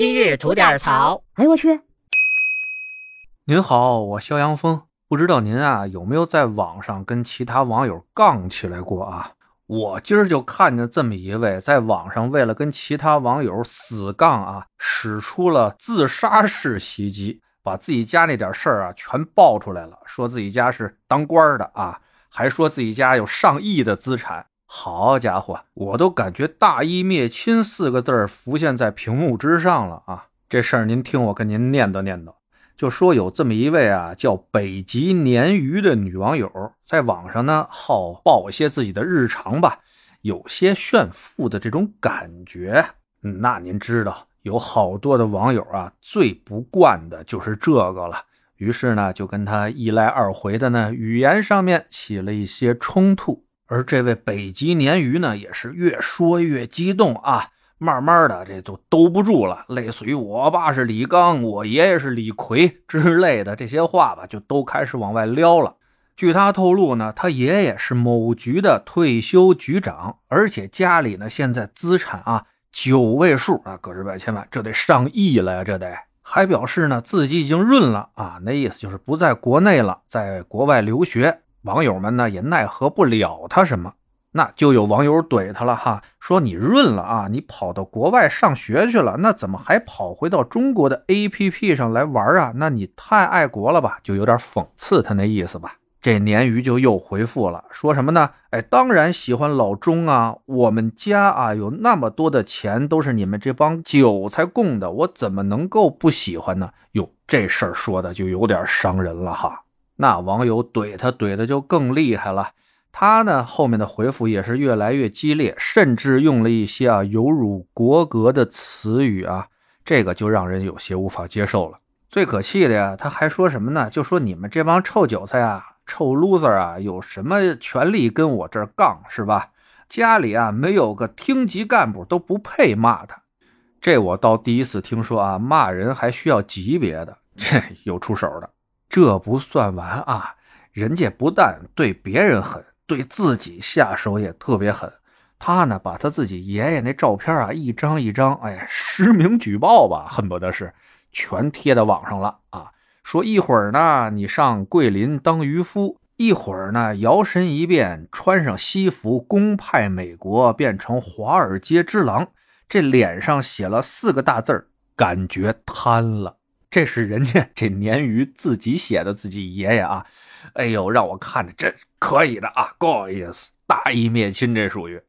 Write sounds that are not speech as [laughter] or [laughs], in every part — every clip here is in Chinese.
今日吐点槽。哎呦我去！您好，我肖阳峰。不知道您啊有没有在网上跟其他网友杠起来过啊？我今儿就看见这么一位，在网上为了跟其他网友死杠啊，使出了自杀式袭击，把自己家那点事儿啊全爆出来了，说自己家是当官的啊，还说自己家有上亿的资产。好家伙，我都感觉“大义灭亲”四个字浮现在屏幕之上了啊！这事儿您听我跟您念叨念叨，就说有这么一位啊叫北极鲶鱼的女网友，在网上呢好报一些自己的日常吧，有些炫富的这种感觉。那您知道，有好多的网友啊最不惯的就是这个了，于是呢就跟他一来二回的呢语言上面起了一些冲突。而这位北极鲶鱼呢，也是越说越激动啊，慢慢的这都兜不住了，类似于我爸是李刚，我爷爷是李逵之类的这些话吧，就都开始往外撩了。据他透露呢，他爷爷是某局的退休局长，而且家里呢现在资产啊九位数啊，个十百千万，这得上亿了呀，这得。还表示呢自己已经润了啊，那意思就是不在国内了，在国外留学。网友们呢也奈何不了他什么，那就有网友怼他了哈，说你润了啊，你跑到国外上学去了，那怎么还跑回到中国的 APP 上来玩啊？那你太爱国了吧？就有点讽刺他那意思吧。这鲶鱼就又回复了，说什么呢？哎，当然喜欢老钟啊，我们家啊有那么多的钱都是你们这帮韭菜供的，我怎么能够不喜欢呢？哟，这事儿说的就有点伤人了哈。那网友怼他怼的就更厉害了，他呢后面的回复也是越来越激烈，甚至用了一些啊有辱国格的词语啊，这个就让人有些无法接受了。最可气的呀，他还说什么呢？就说你们这帮臭韭菜啊、臭 loser 啊，有什么权利跟我这儿杠是吧？家里啊没有个厅级干部都不配骂他。这我倒第一次听说啊，骂人还需要级别的，这 [laughs] 有出手的。这不算完啊！人家不但对别人狠，对自己下手也特别狠。他呢，把他自己爷爷那照片啊，一张一张，哎，实名举报吧，恨不得是全贴到网上了啊！说一会儿呢，你上桂林当渔夫；一会儿呢，摇身一变，穿上西服，公派美国，变成华尔街之狼。这脸上写了四个大字儿，感觉贪了。这是人家 [laughs] 这鲶鱼自己写的，自己爷爷啊，哎呦，让我看着真可以的啊，good 意思，大义灭亲，这属于。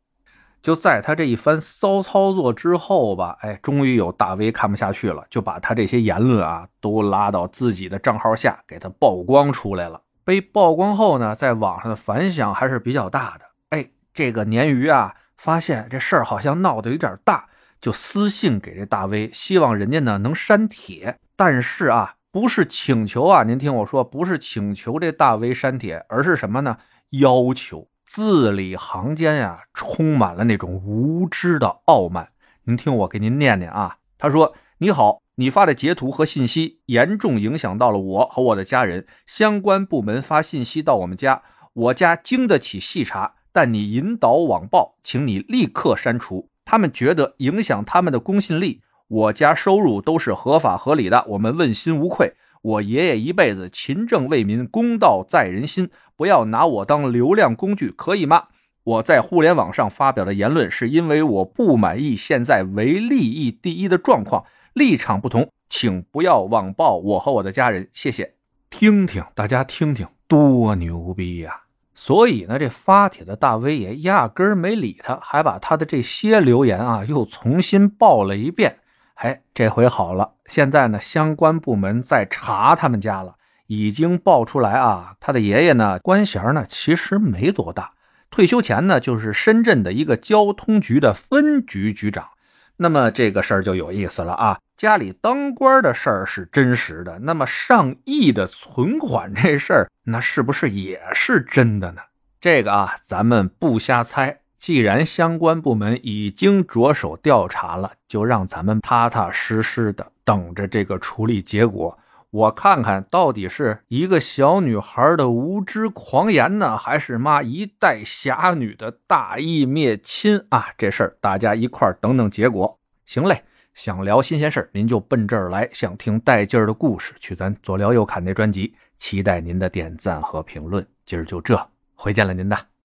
就在他这一番骚操作之后吧，哎，终于有大 V 看不下去了，就把他这些言论啊都拉到自己的账号下，给他曝光出来了。被曝光后呢，在网上的反响还是比较大的。哎，这个鲶鱼啊，发现这事儿好像闹得有点大，就私信给这大 V，希望人家呢能删帖。但是啊，不是请求啊，您听我说，不是请求这大 V 删帖，而是什么呢？要求字里行间呀，充满了那种无知的傲慢。您听我给您念念啊，他说：“你好，你发的截图和信息严重影响到了我和我的家人，相关部门发信息到我们家，我家经得起细查，但你引导网暴，请你立刻删除，他们觉得影响他们的公信力。”我家收入都是合法合理的，我们问心无愧。我爷爷一辈子勤政为民，公道在人心，不要拿我当流量工具，可以吗？我在互联网上发表的言论，是因为我不满意现在唯利益第一的状况，立场不同，请不要网暴我和我的家人，谢谢。听听，大家听听，多牛逼呀！所以呢，这发帖的大 V 也压根儿没理他，还把他的这些留言啊又重新报了一遍。哎，这回好了，现在呢，相关部门在查他们家了，已经爆出来啊。他的爷爷呢，官衔呢其实没多大，退休前呢就是深圳的一个交通局的分局局长。那么这个事儿就有意思了啊，家里当官的事儿是真实的，那么上亿的存款这事儿，那是不是也是真的呢？这个啊，咱们不瞎猜。既然相关部门已经着手调查了，就让咱们踏踏实实的等着这个处理结果。我看看到底是一个小女孩的无知狂言呢，还是妈一代侠女的大义灭亲啊？这事儿大家一块等等结果。行嘞，想聊新鲜事儿您就奔这儿来；想听带劲儿的故事，去咱左聊右侃那专辑。期待您的点赞和评论。今儿就这，回见了您的。